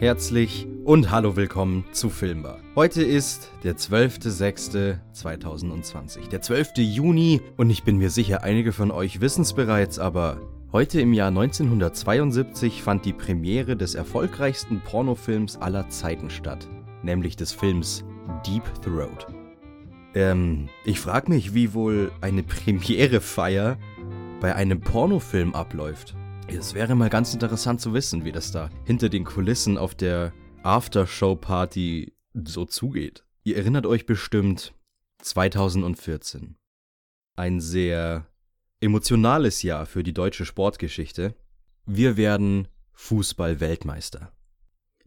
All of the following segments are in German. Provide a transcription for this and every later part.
Herzlich und hallo willkommen zu Filmbar. Heute ist der 12.06.2020, der 12. Juni und ich bin mir sicher, einige von euch wissen es bereits, aber heute im Jahr 1972 fand die Premiere des erfolgreichsten Pornofilms aller Zeiten statt, nämlich des Films Deep Throat. Ähm, ich frag mich, wie wohl eine Premierefeier bei einem Pornofilm abläuft. Es wäre mal ganz interessant zu wissen, wie das da hinter den Kulissen auf der Aftershow-Party so zugeht. Ihr erinnert euch bestimmt 2014. Ein sehr emotionales Jahr für die deutsche Sportgeschichte. Wir werden Fußball-Weltmeister.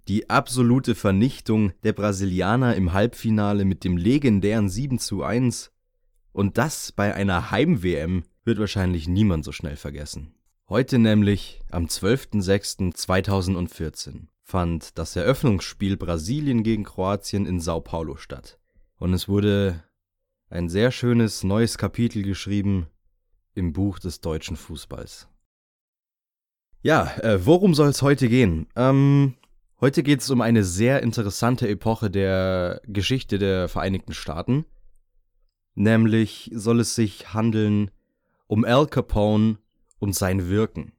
Die absolute Vernichtung der Brasilianer im Halbfinale mit dem legendären 7 zu 1 und das bei einer Heim-WM wird wahrscheinlich niemand so schnell vergessen. Heute nämlich, am 12.06.2014, fand das Eröffnungsspiel Brasilien gegen Kroatien in Sao Paulo statt. Und es wurde ein sehr schönes neues Kapitel geschrieben im Buch des deutschen Fußballs. Ja, äh, worum soll es heute gehen? Ähm, heute geht es um eine sehr interessante Epoche der Geschichte der Vereinigten Staaten. Nämlich soll es sich handeln um Al Capone und sein Wirken.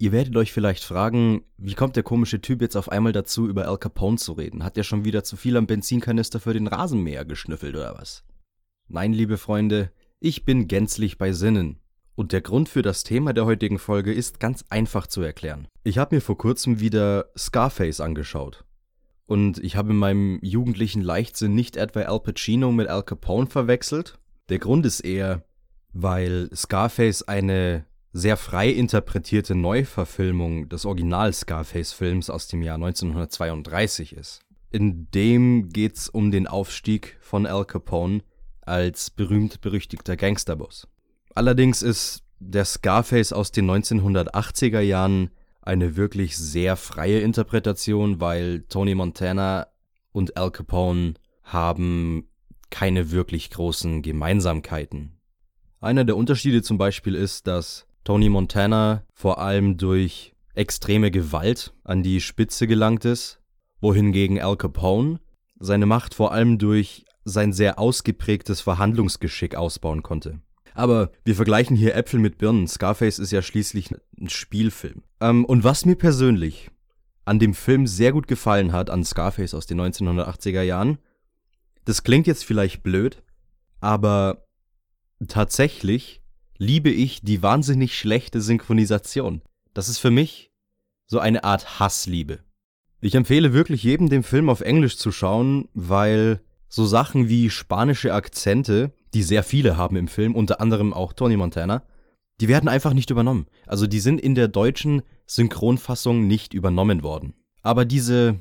Ihr werdet euch vielleicht fragen, wie kommt der komische Typ jetzt auf einmal dazu, über Al Capone zu reden? Hat der schon wieder zu viel am Benzinkanister für den Rasenmäher geschnüffelt oder was? Nein, liebe Freunde, ich bin gänzlich bei Sinnen. Und der Grund für das Thema der heutigen Folge ist ganz einfach zu erklären. Ich habe mir vor kurzem wieder Scarface angeschaut. Und ich habe in meinem jugendlichen Leichtsinn nicht etwa Al Pacino mit Al Capone verwechselt. Der Grund ist eher, weil Scarface eine sehr frei interpretierte Neuverfilmung des Original Scarface-Films aus dem Jahr 1932 ist. In dem geht's um den Aufstieg von Al Capone als berühmt-berüchtigter Gangsterboss. Allerdings ist der Scarface aus den 1980er Jahren eine wirklich sehr freie Interpretation, weil Tony Montana und Al Capone haben keine wirklich großen Gemeinsamkeiten. Einer der Unterschiede zum Beispiel ist, dass Tony Montana vor allem durch extreme Gewalt an die Spitze gelangt ist, wohingegen Al Capone seine Macht vor allem durch sein sehr ausgeprägtes Verhandlungsgeschick ausbauen konnte. Aber wir vergleichen hier Äpfel mit Birnen. Scarface ist ja schließlich ein Spielfilm. Ähm, und was mir persönlich an dem Film sehr gut gefallen hat, an Scarface aus den 1980er Jahren, das klingt jetzt vielleicht blöd, aber tatsächlich liebe ich die wahnsinnig schlechte Synchronisation. Das ist für mich so eine Art Hassliebe. Ich empfehle wirklich jedem, den Film auf Englisch zu schauen, weil so Sachen wie spanische Akzente, die sehr viele haben im Film, unter anderem auch Tony Montana, die werden einfach nicht übernommen. Also die sind in der deutschen Synchronfassung nicht übernommen worden. Aber diese,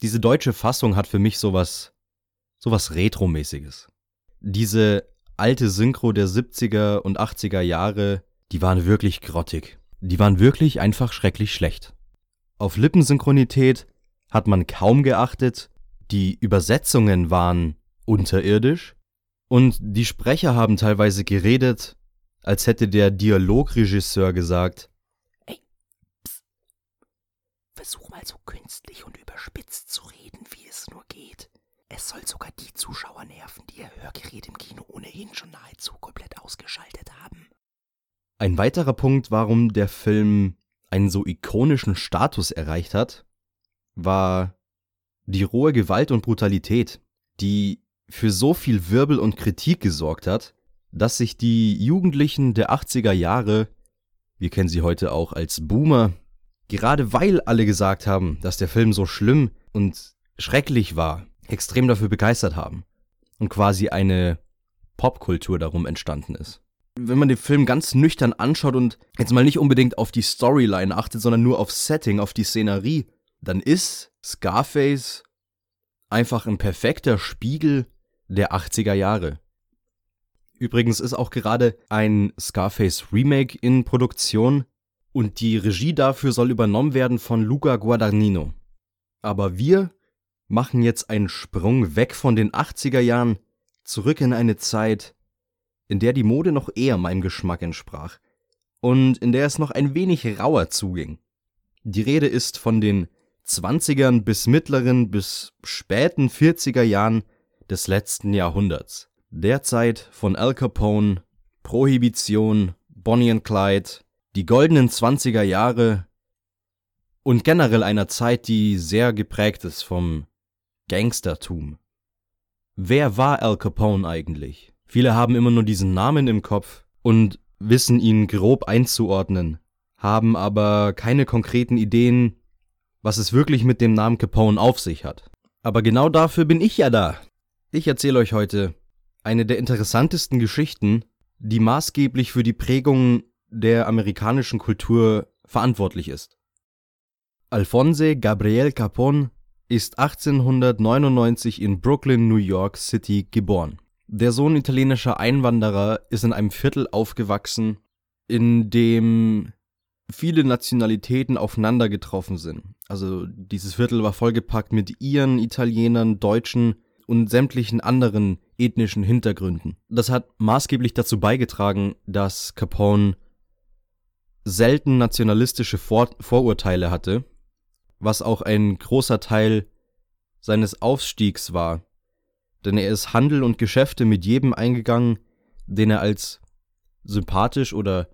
diese deutsche Fassung hat für mich sowas, sowas Retromäßiges. Diese alte Synchro der 70er und 80er Jahre, die waren wirklich grottig. Die waren wirklich einfach schrecklich schlecht. Auf Lippensynchronität hat man kaum geachtet, die Übersetzungen waren unterirdisch und die Sprecher haben teilweise geredet, als hätte der Dialogregisseur gesagt, Ey, pss, versuch mal so künstlich und überspitzt zu reden, wie es nur geht. Es soll sogar die Zuschauer nerven, die ihr Hörgerät im Kino ohnehin schon nahezu komplett ausgeschaltet haben. Ein weiterer Punkt, warum der Film einen so ikonischen Status erreicht hat, war die rohe Gewalt und Brutalität, die für so viel Wirbel und Kritik gesorgt hat, dass sich die Jugendlichen der 80er Jahre, wir kennen sie heute auch als Boomer, gerade weil alle gesagt haben, dass der Film so schlimm und schrecklich war, extrem dafür begeistert haben und quasi eine Popkultur darum entstanden ist. Wenn man den Film ganz nüchtern anschaut und jetzt mal nicht unbedingt auf die Storyline achtet, sondern nur auf Setting, auf die Szenerie, dann ist Scarface einfach ein perfekter Spiegel der 80er Jahre. Übrigens ist auch gerade ein Scarface Remake in Produktion und die Regie dafür soll übernommen werden von Luca Guadagnino. Aber wir machen jetzt einen Sprung weg von den 80er Jahren zurück in eine Zeit, in der die Mode noch eher meinem Geschmack entsprach und in der es noch ein wenig rauer zuging. Die Rede ist von den 20ern bis mittleren bis späten 40er Jahren des letzten Jahrhunderts. Der Zeit von Al Capone, Prohibition, Bonnie and Clyde, die goldenen 20er Jahre und generell einer Zeit, die sehr geprägt ist vom Gangstertum. Wer war Al Capone eigentlich? Viele haben immer nur diesen Namen im Kopf und wissen ihn grob einzuordnen, haben aber keine konkreten Ideen, was es wirklich mit dem Namen Capone auf sich hat. Aber genau dafür bin ich ja da. Ich erzähle euch heute eine der interessantesten Geschichten, die maßgeblich für die Prägung der amerikanischen Kultur verantwortlich ist. Alphonse Gabriel Capone ist 1899 in Brooklyn, New York City geboren. Der Sohn italienischer Einwanderer ist in einem Viertel aufgewachsen, in dem viele Nationalitäten aufeinander getroffen sind. Also dieses Viertel war vollgepackt mit Iren, Italienern, Deutschen und sämtlichen anderen ethnischen Hintergründen. Das hat maßgeblich dazu beigetragen, dass Capone selten nationalistische Vor Vorurteile hatte, was auch ein großer Teil seines Aufstiegs war denn er ist Handel und Geschäfte mit jedem eingegangen, den er als sympathisch oder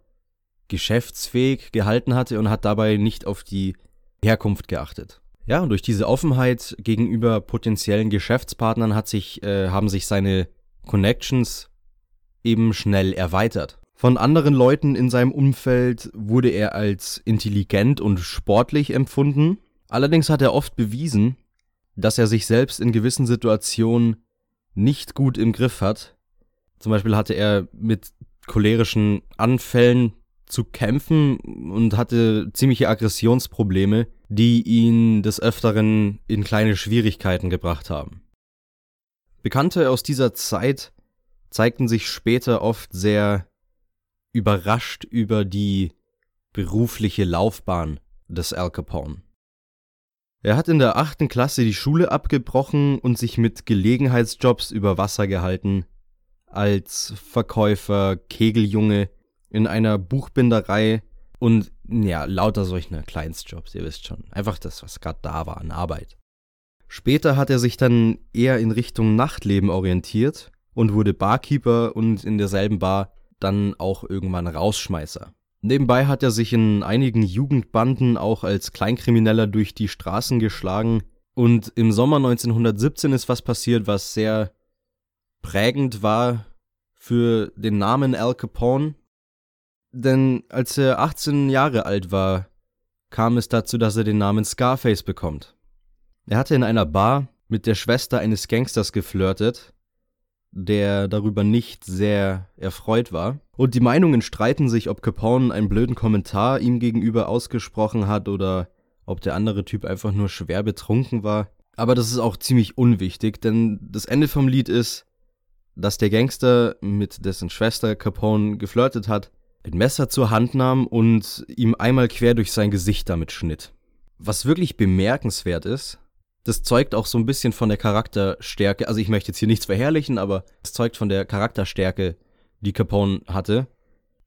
geschäftsfähig gehalten hatte und hat dabei nicht auf die Herkunft geachtet. Ja, und durch diese Offenheit gegenüber potenziellen Geschäftspartnern hat sich, äh, haben sich seine Connections eben schnell erweitert. Von anderen Leuten in seinem Umfeld wurde er als intelligent und sportlich empfunden. Allerdings hat er oft bewiesen, dass er sich selbst in gewissen Situationen nicht gut im Griff hat. Zum Beispiel hatte er mit cholerischen Anfällen zu kämpfen und hatte ziemliche Aggressionsprobleme, die ihn des Öfteren in kleine Schwierigkeiten gebracht haben. Bekannte aus dieser Zeit zeigten sich später oft sehr überrascht über die berufliche Laufbahn des Al Capone. Er hat in der achten Klasse die Schule abgebrochen und sich mit Gelegenheitsjobs über Wasser gehalten, als Verkäufer, Kegeljunge in einer Buchbinderei und ja, lauter solcher Kleinstjobs, ihr wisst schon. Einfach das, was gerade da war an Arbeit. Später hat er sich dann eher in Richtung Nachtleben orientiert und wurde Barkeeper und in derselben Bar dann auch irgendwann Rausschmeißer. Nebenbei hat er sich in einigen Jugendbanden auch als Kleinkrimineller durch die Straßen geschlagen. Und im Sommer 1917 ist was passiert, was sehr prägend war für den Namen Al Capone. Denn als er 18 Jahre alt war, kam es dazu, dass er den Namen Scarface bekommt. Er hatte in einer Bar mit der Schwester eines Gangsters geflirtet der darüber nicht sehr erfreut war. Und die Meinungen streiten sich, ob Capone einen blöden Kommentar ihm gegenüber ausgesprochen hat oder ob der andere Typ einfach nur schwer betrunken war. Aber das ist auch ziemlich unwichtig, denn das Ende vom Lied ist, dass der Gangster mit dessen Schwester Capone geflirtet hat, ein Messer zur Hand nahm und ihm einmal quer durch sein Gesicht damit schnitt. Was wirklich bemerkenswert ist, das zeugt auch so ein bisschen von der Charakterstärke. Also ich möchte jetzt hier nichts verherrlichen, aber es zeugt von der Charakterstärke, die Capone hatte.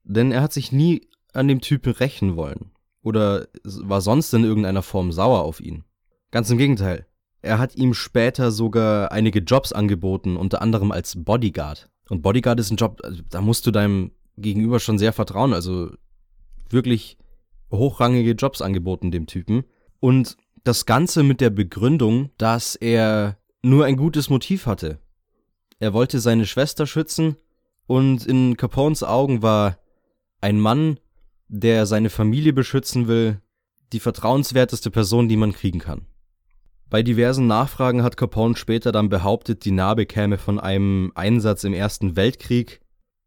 Denn er hat sich nie an dem Typen rächen wollen. Oder war sonst in irgendeiner Form sauer auf ihn. Ganz im Gegenteil. Er hat ihm später sogar einige Jobs angeboten, unter anderem als Bodyguard. Und Bodyguard ist ein Job, also da musst du deinem Gegenüber schon sehr vertrauen. Also wirklich hochrangige Jobs angeboten dem Typen. Und das Ganze mit der Begründung, dass er nur ein gutes Motiv hatte. Er wollte seine Schwester schützen und in Capones Augen war ein Mann, der seine Familie beschützen will, die vertrauenswerteste Person, die man kriegen kann. Bei diversen Nachfragen hat Capone später dann behauptet, die Narbe käme von einem Einsatz im Ersten Weltkrieg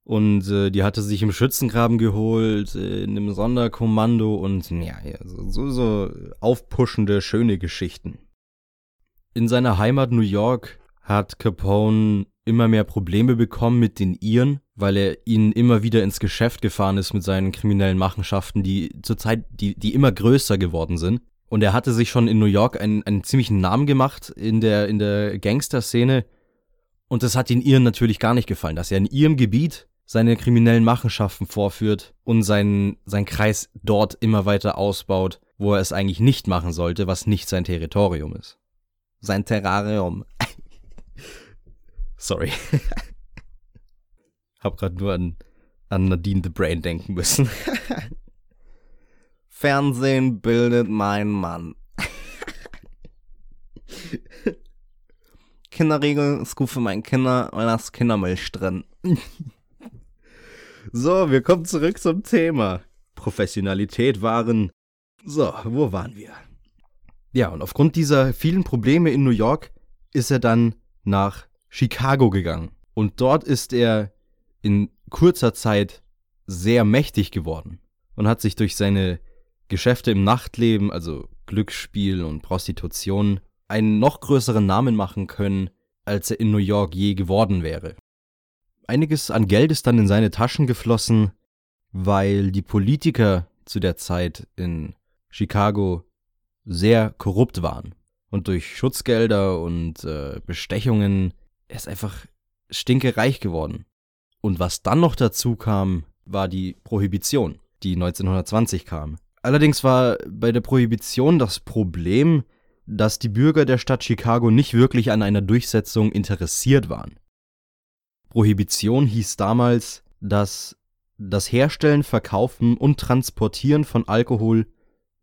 und äh, die hatte sich im Schützengraben geholt, äh, in einem Sonderkommando und ja, so, so aufpuschende, schöne Geschichten. In seiner Heimat New York hat Capone immer mehr Probleme bekommen mit den Iren, weil er ihnen immer wieder ins Geschäft gefahren ist mit seinen kriminellen Machenschaften, die zurzeit, die, die immer größer geworden sind. Und er hatte sich schon in New York einen, einen ziemlichen Namen gemacht in der, in der Gangster-Szene. Und das hat den Iren natürlich gar nicht gefallen, dass er in ihrem Gebiet seine kriminellen Machenschaften vorführt und seinen, sein Kreis dort immer weiter ausbaut, wo er es eigentlich nicht machen sollte, was nicht sein Territorium ist. Sein Terrarium. Sorry. Hab grad nur an, an Nadine the Brain denken müssen. Fernsehen bildet mein Mann. Kinderriegel ist gut für meine Kinder, da ist Kindermilch drin. So, wir kommen zurück zum Thema. Professionalität waren. So, wo waren wir? Ja, und aufgrund dieser vielen Probleme in New York ist er dann nach Chicago gegangen. Und dort ist er in kurzer Zeit sehr mächtig geworden und hat sich durch seine Geschäfte im Nachtleben, also Glücksspiel und Prostitution, einen noch größeren Namen machen können, als er in New York je geworden wäre. Einiges an Geld ist dann in seine Taschen geflossen, weil die Politiker zu der Zeit in Chicago sehr korrupt waren. Und durch Schutzgelder und äh, Bestechungen er ist einfach stinkereich geworden. Und was dann noch dazu kam, war die Prohibition, die 1920 kam. Allerdings war bei der Prohibition das Problem, dass die Bürger der Stadt Chicago nicht wirklich an einer Durchsetzung interessiert waren. Prohibition hieß damals, dass das Herstellen, Verkaufen und Transportieren von Alkohol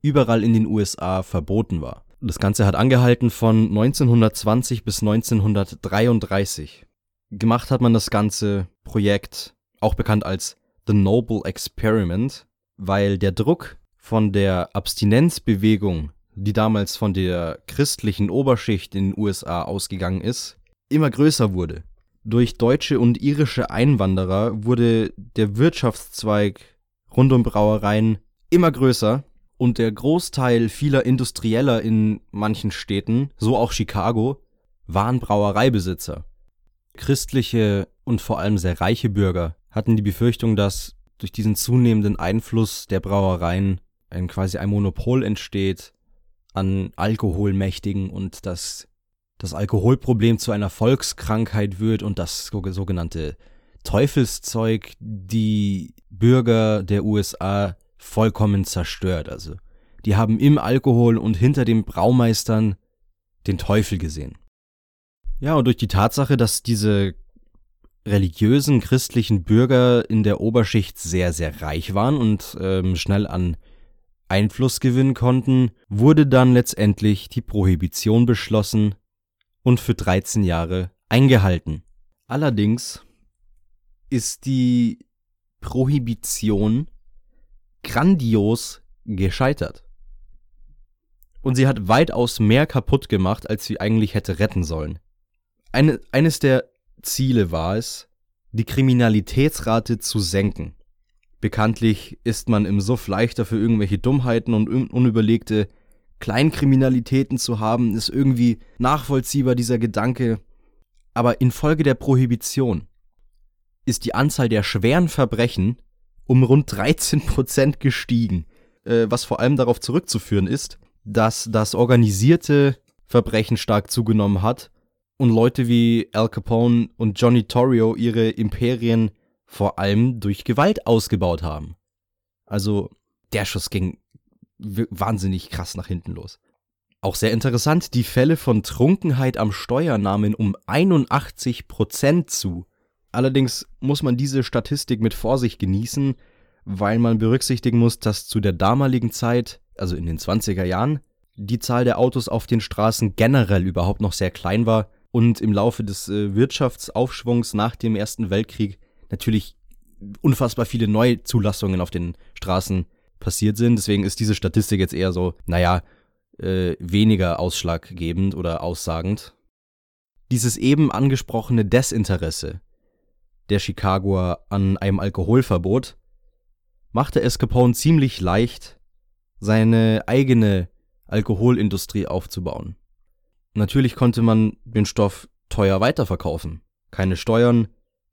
überall in den USA verboten war. Das Ganze hat angehalten von 1920 bis 1933. Gemacht hat man das ganze Projekt, auch bekannt als The Noble Experiment, weil der Druck von der Abstinenzbewegung, die damals von der christlichen Oberschicht in den USA ausgegangen ist, immer größer wurde. Durch deutsche und irische Einwanderer wurde der Wirtschaftszweig rund um Brauereien immer größer und der Großteil vieler Industrieller in manchen Städten, so auch Chicago, waren Brauereibesitzer. Christliche und vor allem sehr reiche Bürger hatten die Befürchtung, dass durch diesen zunehmenden Einfluss der Brauereien ein quasi ein Monopol entsteht an Alkoholmächtigen und dass das Alkoholproblem zu einer Volkskrankheit wird und das sogenannte Teufelszeug die Bürger der USA vollkommen zerstört. Also die haben im Alkohol und hinter den Braumeistern den Teufel gesehen. Ja, und durch die Tatsache, dass diese religiösen christlichen Bürger in der Oberschicht sehr, sehr reich waren und ähm, schnell an Einfluss gewinnen konnten, wurde dann letztendlich die Prohibition beschlossen und für 13 Jahre eingehalten. Allerdings ist die Prohibition grandios gescheitert. Und sie hat weitaus mehr kaputt gemacht, als sie eigentlich hätte retten sollen. Eine, eines der Ziele war es, die Kriminalitätsrate zu senken. Bekanntlich ist man im Suff leichter für irgendwelche Dummheiten und unüberlegte Kleinkriminalitäten zu haben, ist irgendwie nachvollziehbar dieser Gedanke. Aber infolge der Prohibition ist die Anzahl der schweren Verbrechen um rund 13 Prozent gestiegen, äh, was vor allem darauf zurückzuführen ist, dass das organisierte Verbrechen stark zugenommen hat und Leute wie Al Capone und Johnny Torrio ihre Imperien vor allem durch Gewalt ausgebaut haben. Also der Schuss ging wahnsinnig krass nach hinten los. Auch sehr interessant, die Fälle von Trunkenheit am Steuer nahmen um 81 Prozent zu. Allerdings muss man diese Statistik mit Vorsicht genießen, weil man berücksichtigen muss, dass zu der damaligen Zeit, also in den 20er Jahren, die Zahl der Autos auf den Straßen generell überhaupt noch sehr klein war und im Laufe des äh, Wirtschaftsaufschwungs nach dem Ersten Weltkrieg natürlich unfassbar viele Neuzulassungen auf den Straßen passiert sind. Deswegen ist diese Statistik jetzt eher so, naja, äh, weniger ausschlaggebend oder aussagend. Dieses eben angesprochene Desinteresse der Chicagoer an einem Alkoholverbot machte es Capone ziemlich leicht, seine eigene Alkoholindustrie aufzubauen. Natürlich konnte man den Stoff teuer weiterverkaufen. Keine Steuern,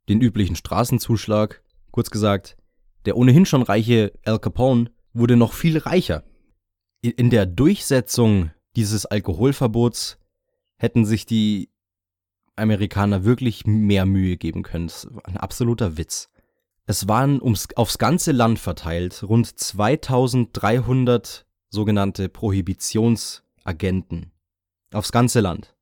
den üblichen Straßenzuschlag. Kurz gesagt, der ohnehin schon reiche Al Capone wurde noch viel reicher. in der Durchsetzung dieses Alkoholverbots hätten sich die Amerikaner wirklich mehr Mühe geben können. Das war ein absoluter Witz. Es waren ums, aufs ganze Land verteilt rund 2300 sogenannte Prohibitionsagenten. Aufs ganze Land.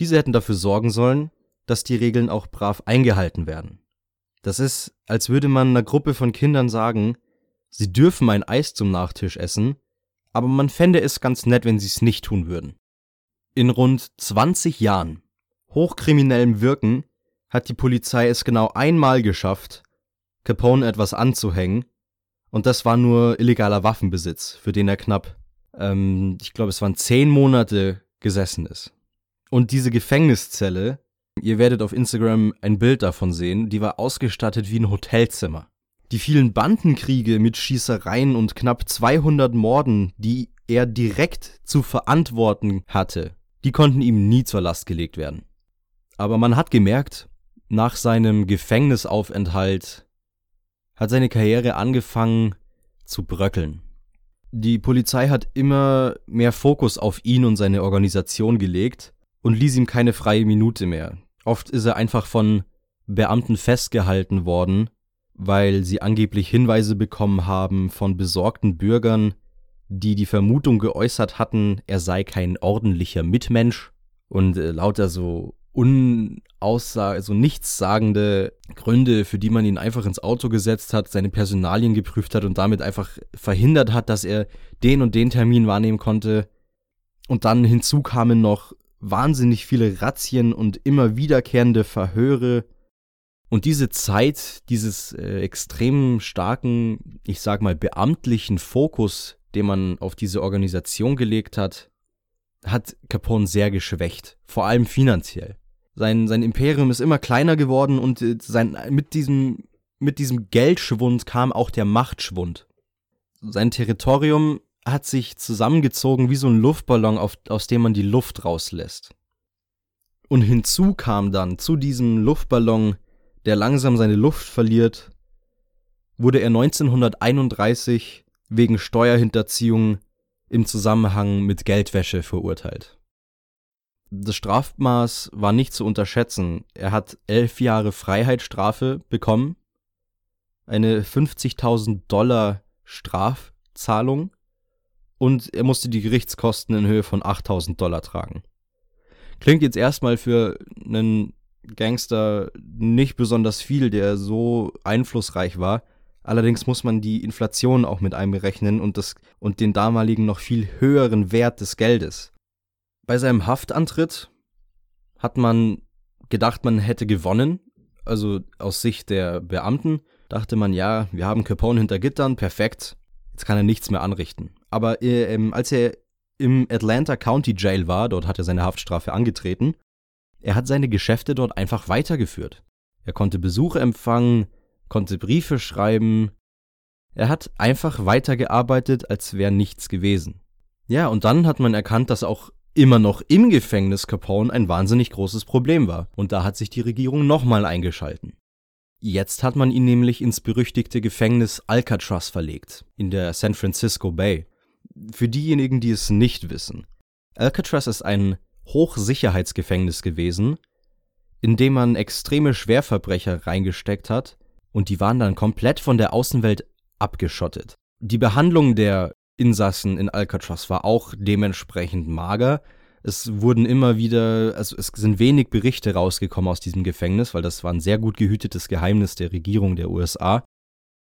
Diese hätten dafür sorgen sollen, dass die Regeln auch brav eingehalten werden. Das ist, als würde man einer Gruppe von Kindern sagen, sie dürfen ein Eis zum Nachtisch essen, aber man fände es ganz nett, wenn sie es nicht tun würden. In rund 20 Jahren hochkriminellem Wirken hat die Polizei es genau einmal geschafft, Capone etwas anzuhängen, und das war nur illegaler Waffenbesitz, für den er knapp, ähm, ich glaube, es waren zehn Monate gesessen ist. Und diese Gefängniszelle, ihr werdet auf Instagram ein Bild davon sehen, die war ausgestattet wie ein Hotelzimmer. Die vielen Bandenkriege mit Schießereien und knapp 200 Morden, die er direkt zu verantworten hatte, die konnten ihm nie zur Last gelegt werden. Aber man hat gemerkt, nach seinem Gefängnisaufenthalt hat seine Karriere angefangen zu bröckeln. Die Polizei hat immer mehr Fokus auf ihn und seine Organisation gelegt und ließ ihm keine freie Minute mehr. Oft ist er einfach von Beamten festgehalten worden, weil sie angeblich Hinweise bekommen haben von besorgten Bürgern, die die Vermutung geäußert hatten, er sei kein ordentlicher Mitmensch und äh, lauter so unaussage, so nichtssagende Gründe, für die man ihn einfach ins Auto gesetzt hat, seine Personalien geprüft hat und damit einfach verhindert hat, dass er den und den Termin wahrnehmen konnte. Und dann hinzu kamen noch wahnsinnig viele Razzien und immer wiederkehrende Verhöre. Und diese Zeit, dieses äh, extrem starken, ich sag mal, beamtlichen Fokus, den man auf diese Organisation gelegt hat, hat Capone sehr geschwächt, vor allem finanziell. Sein, sein Imperium ist immer kleiner geworden und äh, sein, mit, diesem, mit diesem Geldschwund kam auch der Machtschwund. Sein Territorium hat sich zusammengezogen wie so ein Luftballon, auf, aus dem man die Luft rauslässt. Und hinzu kam dann zu diesem Luftballon, der langsam seine Luft verliert, wurde er 1931 wegen Steuerhinterziehung im Zusammenhang mit Geldwäsche verurteilt. Das Strafmaß war nicht zu unterschätzen. Er hat elf Jahre Freiheitsstrafe bekommen, eine 50.000 Dollar Strafzahlung und er musste die Gerichtskosten in Höhe von 8.000 Dollar tragen. Klingt jetzt erstmal für einen Gangster nicht besonders viel, der so einflussreich war. Allerdings muss man die Inflation auch mit einberechnen und, das, und den damaligen noch viel höheren Wert des Geldes. Bei seinem Haftantritt hat man gedacht, man hätte gewonnen. Also aus Sicht der Beamten dachte man, ja, wir haben Capone hinter Gittern, perfekt, jetzt kann er nichts mehr anrichten. Aber äh, als er im Atlanta County Jail war, dort hat er seine Haftstrafe angetreten, er hat seine Geschäfte dort einfach weitergeführt. Er konnte Besuche empfangen, konnte Briefe schreiben. Er hat einfach weitergearbeitet, als wäre nichts gewesen. Ja, und dann hat man erkannt, dass auch immer noch im Gefängnis Capone ein wahnsinnig großes Problem war. Und da hat sich die Regierung nochmal eingeschalten. Jetzt hat man ihn nämlich ins berüchtigte Gefängnis Alcatraz verlegt, in der San Francisco Bay. Für diejenigen, die es nicht wissen. Alcatraz ist ein Hochsicherheitsgefängnis gewesen, in dem man extreme Schwerverbrecher reingesteckt hat und die waren dann komplett von der Außenwelt abgeschottet. Die Behandlung der Insassen in Alcatraz war auch dementsprechend mager. Es wurden immer wieder, also es sind wenig Berichte rausgekommen aus diesem Gefängnis, weil das war ein sehr gut gehütetes Geheimnis der Regierung der USA.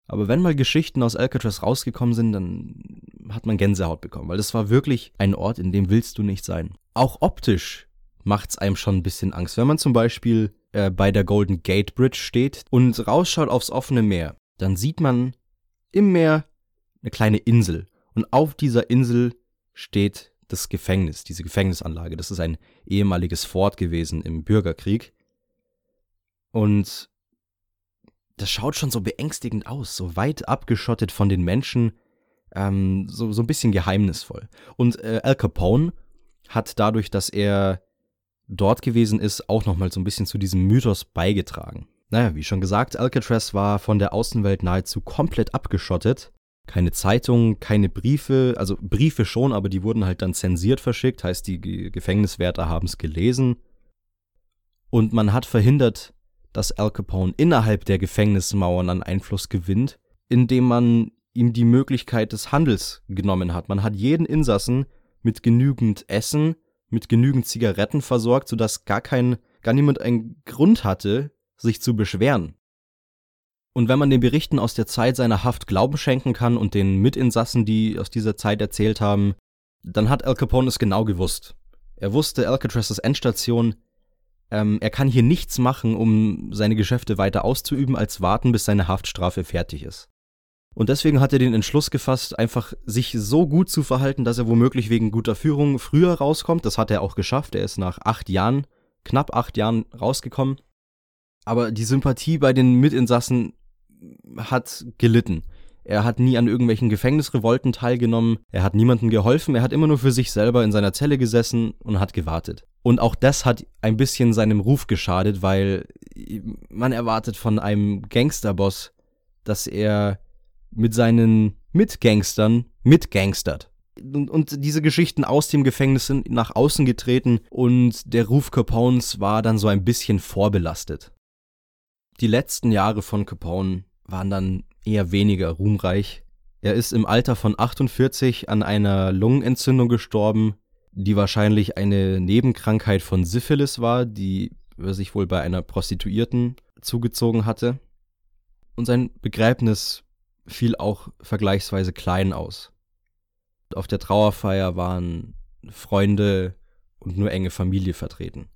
Aber wenn mal Geschichten aus Alcatraz rausgekommen sind, dann hat man Gänsehaut bekommen, weil das war wirklich ein Ort, in dem willst du nicht sein. Auch optisch macht's einem schon ein bisschen Angst. Wenn man zum Beispiel äh, bei der Golden Gate Bridge steht und rausschaut aufs offene Meer, dann sieht man im Meer eine kleine Insel. Und auf dieser Insel steht das Gefängnis, diese Gefängnisanlage. Das ist ein ehemaliges Fort gewesen im Bürgerkrieg. Und das schaut schon so beängstigend aus, so weit abgeschottet von den Menschen, ähm, so, so ein bisschen geheimnisvoll. Und äh, Al Capone hat dadurch, dass er dort gewesen ist, auch nochmal so ein bisschen zu diesem Mythos beigetragen. Naja, wie schon gesagt, Alcatraz war von der Außenwelt nahezu komplett abgeschottet keine Zeitungen, keine Briefe, also Briefe schon, aber die wurden halt dann zensiert verschickt, heißt die Gefängniswärter haben es gelesen. Und man hat verhindert, dass Al Capone innerhalb der Gefängnismauern an Einfluss gewinnt, indem man ihm die Möglichkeit des Handels genommen hat. Man hat jeden Insassen mit genügend Essen, mit genügend Zigaretten versorgt, sodass gar kein, gar niemand einen Grund hatte, sich zu beschweren. Und wenn man den Berichten aus der Zeit seiner Haft Glauben schenken kann und den Mitinsassen, die aus dieser Zeit erzählt haben, dann hat Al Capone es genau gewusst. Er wusste Alcatraz's Endstation, ähm, er kann hier nichts machen, um seine Geschäfte weiter auszuüben, als warten, bis seine Haftstrafe fertig ist. Und deswegen hat er den Entschluss gefasst, einfach sich so gut zu verhalten, dass er womöglich wegen guter Führung früher rauskommt. Das hat er auch geschafft. Er ist nach acht Jahren, knapp acht Jahren rausgekommen. Aber die Sympathie bei den Mitinsassen hat gelitten. Er hat nie an irgendwelchen Gefängnisrevolten teilgenommen, er hat niemandem geholfen, er hat immer nur für sich selber in seiner Zelle gesessen und hat gewartet. Und auch das hat ein bisschen seinem Ruf geschadet, weil man erwartet von einem Gangsterboss, dass er mit seinen Mitgangstern mitgangstert. Und, und, diese Geschichten aus dem Gefängnis sind nach außen getreten und der Ruf Capones war dann so ein bisschen vorbelastet. Die letzten Jahre von Capone waren dann eher weniger ruhmreich. Er ist im Alter von 48 an einer Lungenentzündung gestorben, die wahrscheinlich eine Nebenkrankheit von Syphilis war, die er sich wohl bei einer Prostituierten zugezogen hatte. Und sein Begräbnis fiel auch vergleichsweise klein aus. Auf der Trauerfeier waren Freunde und nur enge Familie vertreten.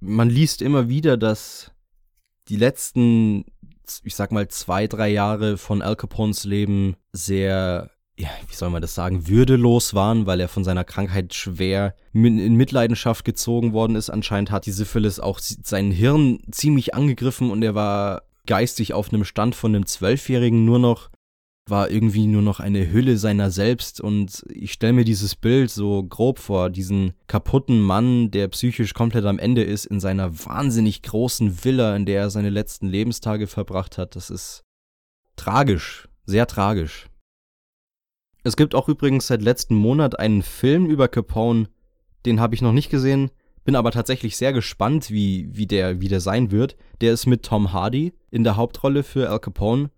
Man liest immer wieder, dass die letzten ich sag mal, zwei, drei Jahre von Al Capones Leben sehr, ja, wie soll man das sagen, würdelos waren, weil er von seiner Krankheit schwer in Mitleidenschaft gezogen worden ist. Anscheinend hat die Syphilis auch sein Hirn ziemlich angegriffen und er war geistig auf einem Stand von einem Zwölfjährigen nur noch war irgendwie nur noch eine Hülle seiner selbst und ich stelle mir dieses Bild so grob vor, diesen kaputten Mann, der psychisch komplett am Ende ist, in seiner wahnsinnig großen Villa, in der er seine letzten Lebenstage verbracht hat. Das ist tragisch, sehr tragisch. Es gibt auch übrigens seit letzten Monat einen Film über Capone, den habe ich noch nicht gesehen, bin aber tatsächlich sehr gespannt, wie, wie, der, wie der sein wird. Der ist mit Tom Hardy in der Hauptrolle für Al Capone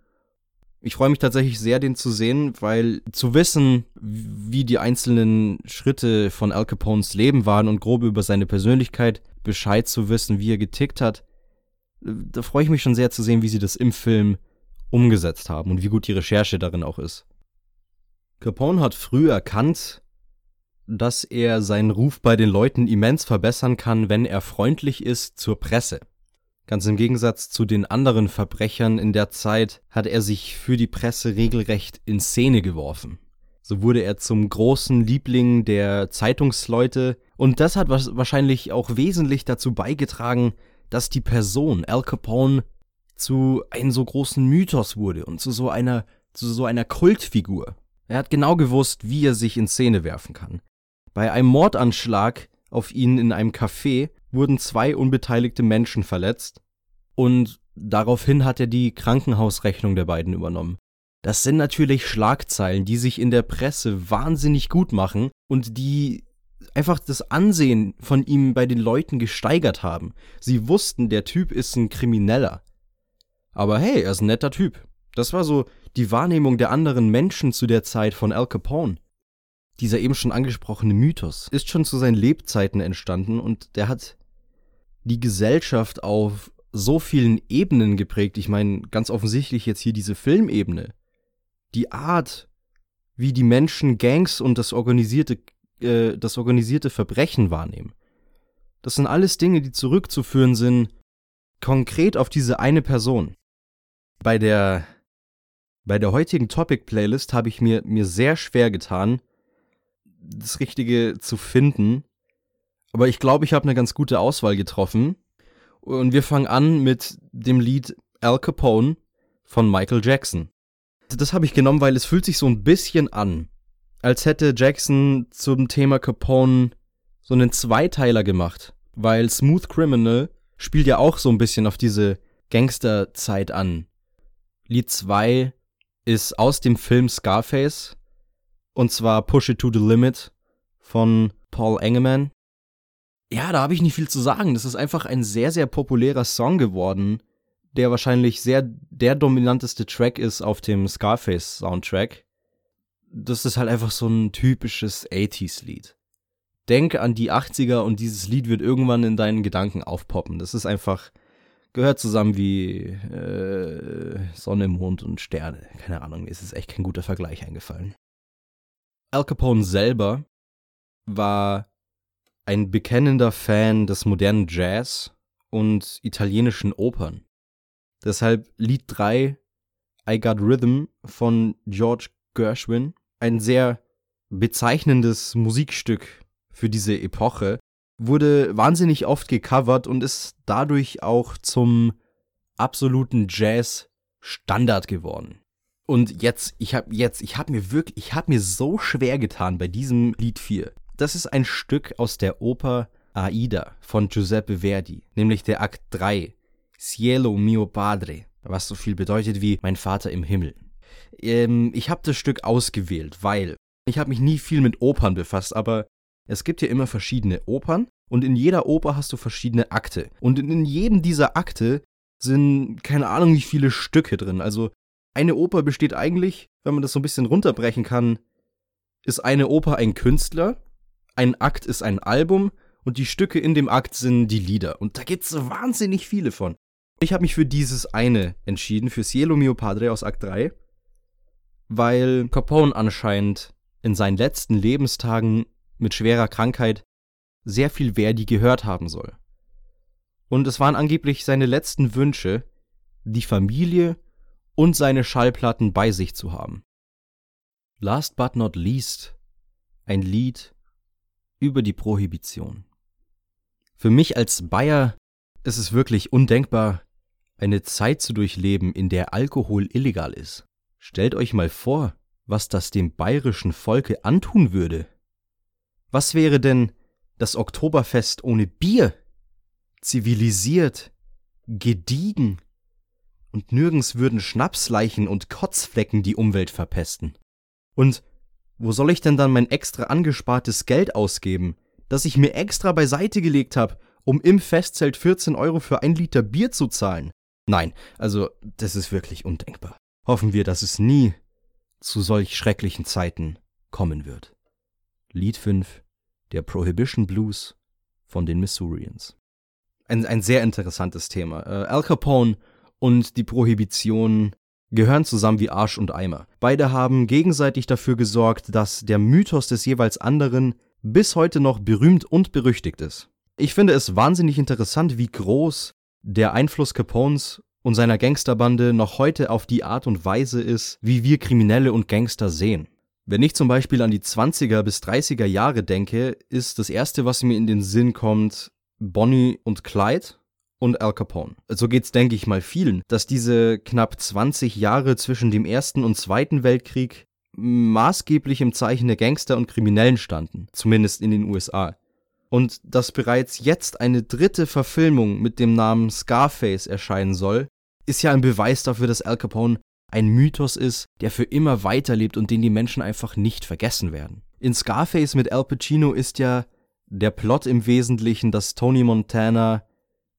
ich freue mich tatsächlich sehr, den zu sehen, weil zu wissen, wie die einzelnen Schritte von Al Capones Leben waren und grob über seine Persönlichkeit Bescheid zu wissen, wie er getickt hat, da freue ich mich schon sehr zu sehen, wie sie das im Film umgesetzt haben und wie gut die Recherche darin auch ist. Capone hat früh erkannt, dass er seinen Ruf bei den Leuten immens verbessern kann, wenn er freundlich ist zur Presse. Ganz im Gegensatz zu den anderen Verbrechern in der Zeit hat er sich für die Presse regelrecht in Szene geworfen. So wurde er zum großen Liebling der Zeitungsleute und das hat wahrscheinlich auch wesentlich dazu beigetragen, dass die Person Al Capone zu einem so großen Mythos wurde und zu so einer zu so einer Kultfigur. Er hat genau gewusst, wie er sich in Szene werfen kann. Bei einem Mordanschlag auf ihn in einem Café wurden zwei unbeteiligte Menschen verletzt und daraufhin hat er die Krankenhausrechnung der beiden übernommen. Das sind natürlich Schlagzeilen, die sich in der Presse wahnsinnig gut machen und die einfach das Ansehen von ihm bei den Leuten gesteigert haben. Sie wussten, der Typ ist ein Krimineller. Aber hey, er ist ein netter Typ. Das war so die Wahrnehmung der anderen Menschen zu der Zeit von Al Capone. Dieser eben schon angesprochene Mythos ist schon zu seinen Lebzeiten entstanden und der hat die Gesellschaft auf so vielen Ebenen geprägt. Ich meine, ganz offensichtlich jetzt hier diese Filmebene. Die Art, wie die Menschen Gangs und das organisierte, äh, das organisierte Verbrechen wahrnehmen. Das sind alles Dinge, die zurückzuführen sind konkret auf diese eine Person. Bei der, bei der heutigen Topic-Playlist habe ich mir, mir sehr schwer getan, das Richtige zu finden. Aber ich glaube, ich habe eine ganz gute Auswahl getroffen. Und wir fangen an mit dem Lied Al Capone von Michael Jackson. Das habe ich genommen, weil es fühlt sich so ein bisschen an, als hätte Jackson zum Thema Capone so einen Zweiteiler gemacht. Weil Smooth Criminal spielt ja auch so ein bisschen auf diese Gangsterzeit an. Lied 2 ist aus dem Film Scarface und zwar Push It to the Limit von Paul Engeman. Ja, da habe ich nicht viel zu sagen. Das ist einfach ein sehr, sehr populärer Song geworden, der wahrscheinlich sehr der dominanteste Track ist auf dem Scarface Soundtrack. Das ist halt einfach so ein typisches 80s-Lied. Denk an die 80er und dieses Lied wird irgendwann in deinen Gedanken aufpoppen. Das ist einfach, gehört zusammen wie äh, Sonne, Mond und Sterne. Keine Ahnung, mir ist es echt kein guter Vergleich eingefallen. Al Capone selber war ein bekennender Fan des modernen Jazz und italienischen Opern. Deshalb Lied 3 I Got Rhythm von George Gershwin, ein sehr bezeichnendes Musikstück für diese Epoche, wurde wahnsinnig oft gecovert und ist dadurch auch zum absoluten Jazz Standard geworden. Und jetzt, ich habe jetzt, ich habe mir wirklich, ich habe mir so schwer getan bei diesem Lied 4. Das ist ein Stück aus der Oper Aida von Giuseppe Verdi, nämlich der Akt 3, Cielo mio padre, was so viel bedeutet wie mein Vater im Himmel. Ähm, ich habe das Stück ausgewählt, weil ich habe mich nie viel mit Opern befasst, aber es gibt ja immer verschiedene Opern und in jeder Oper hast du verschiedene Akte. Und in jedem dieser Akte sind keine Ahnung wie viele Stücke drin. Also eine Oper besteht eigentlich, wenn man das so ein bisschen runterbrechen kann, ist eine Oper ein Künstler, ein Akt ist ein Album und die Stücke in dem Akt sind die Lieder. Und da gibt es wahnsinnig viele von. Ich habe mich für dieses eine entschieden, für Cielo Mio Padre aus Akt 3, weil Capone anscheinend in seinen letzten Lebenstagen mit schwerer Krankheit sehr viel Verdi gehört haben soll. Und es waren angeblich seine letzten Wünsche, die Familie und seine Schallplatten bei sich zu haben. Last but not least ein Lied über die Prohibition. Für mich als Bayer ist es wirklich undenkbar, eine Zeit zu durchleben, in der Alkohol illegal ist. Stellt euch mal vor, was das dem bayerischen Volke antun würde. Was wäre denn das Oktoberfest ohne Bier? Zivilisiert, gediegen, und nirgends würden Schnapsleichen und Kotzflecken die Umwelt verpesten. Und wo soll ich denn dann mein extra angespartes Geld ausgeben, das ich mir extra beiseite gelegt habe, um im Festzelt 14 Euro für ein Liter Bier zu zahlen? Nein, also das ist wirklich undenkbar. Hoffen wir, dass es nie zu solch schrecklichen Zeiten kommen wird. Lied 5 Der Prohibition Blues von den Missourians. Ein, ein sehr interessantes Thema. Äh, Al Capone und die Prohibition gehören zusammen wie Arsch und Eimer. Beide haben gegenseitig dafür gesorgt, dass der Mythos des jeweils anderen bis heute noch berühmt und berüchtigt ist. Ich finde es wahnsinnig interessant, wie groß der Einfluss Capones und seiner Gangsterbande noch heute auf die Art und Weise ist, wie wir Kriminelle und Gangster sehen. Wenn ich zum Beispiel an die 20er bis 30er Jahre denke, ist das erste, was mir in den Sinn kommt, Bonnie und Clyde und Al Capone. So geht's, denke ich mal, vielen, dass diese knapp 20 Jahre zwischen dem Ersten und Zweiten Weltkrieg maßgeblich im Zeichen der Gangster und Kriminellen standen, zumindest in den USA. Und dass bereits jetzt eine dritte Verfilmung mit dem Namen Scarface erscheinen soll, ist ja ein Beweis dafür, dass Al Capone ein Mythos ist, der für immer weiterlebt und den die Menschen einfach nicht vergessen werden. In Scarface mit Al Pacino ist ja der Plot im Wesentlichen, dass Tony Montana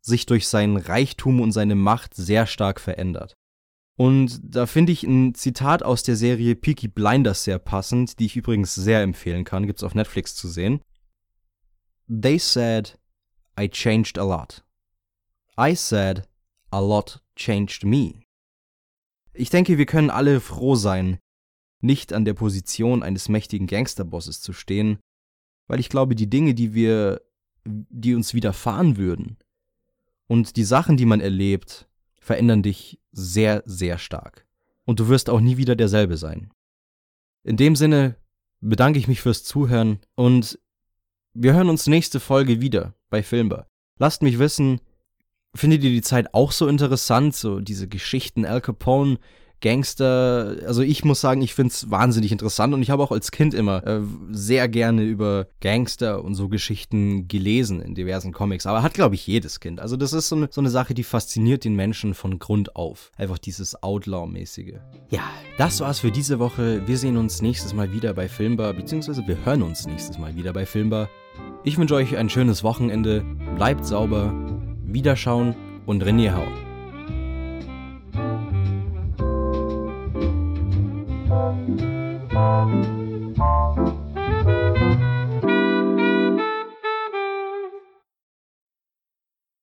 sich durch seinen Reichtum und seine Macht sehr stark verändert. Und da finde ich ein Zitat aus der Serie Peaky Blinders sehr passend, die ich übrigens sehr empfehlen kann, gibt's auf Netflix zu sehen. They said I changed a lot. I said a lot changed me. Ich denke, wir können alle froh sein, nicht an der Position eines mächtigen Gangsterbosses zu stehen, weil ich glaube, die Dinge, die wir, die uns widerfahren würden, und die Sachen, die man erlebt, verändern dich sehr, sehr stark. Und du wirst auch nie wieder derselbe sein. In dem Sinne bedanke ich mich fürs Zuhören und wir hören uns nächste Folge wieder bei Filmbar. Lasst mich wissen, findet ihr die Zeit auch so interessant, so diese Geschichten Al Capone, Gangster, also ich muss sagen, ich finde es wahnsinnig interessant und ich habe auch als Kind immer äh, sehr gerne über Gangster und so Geschichten gelesen in diversen Comics, aber hat glaube ich jedes Kind. Also das ist so eine, so eine Sache, die fasziniert den Menschen von Grund auf. Einfach dieses Outlaw-mäßige. Ja, das war's für diese Woche. Wir sehen uns nächstes Mal wieder bei Filmbar, beziehungsweise wir hören uns nächstes Mal wieder bei Filmbar. Ich wünsche euch ein schönes Wochenende, bleibt sauber, Wiederschauen und René Hau. Música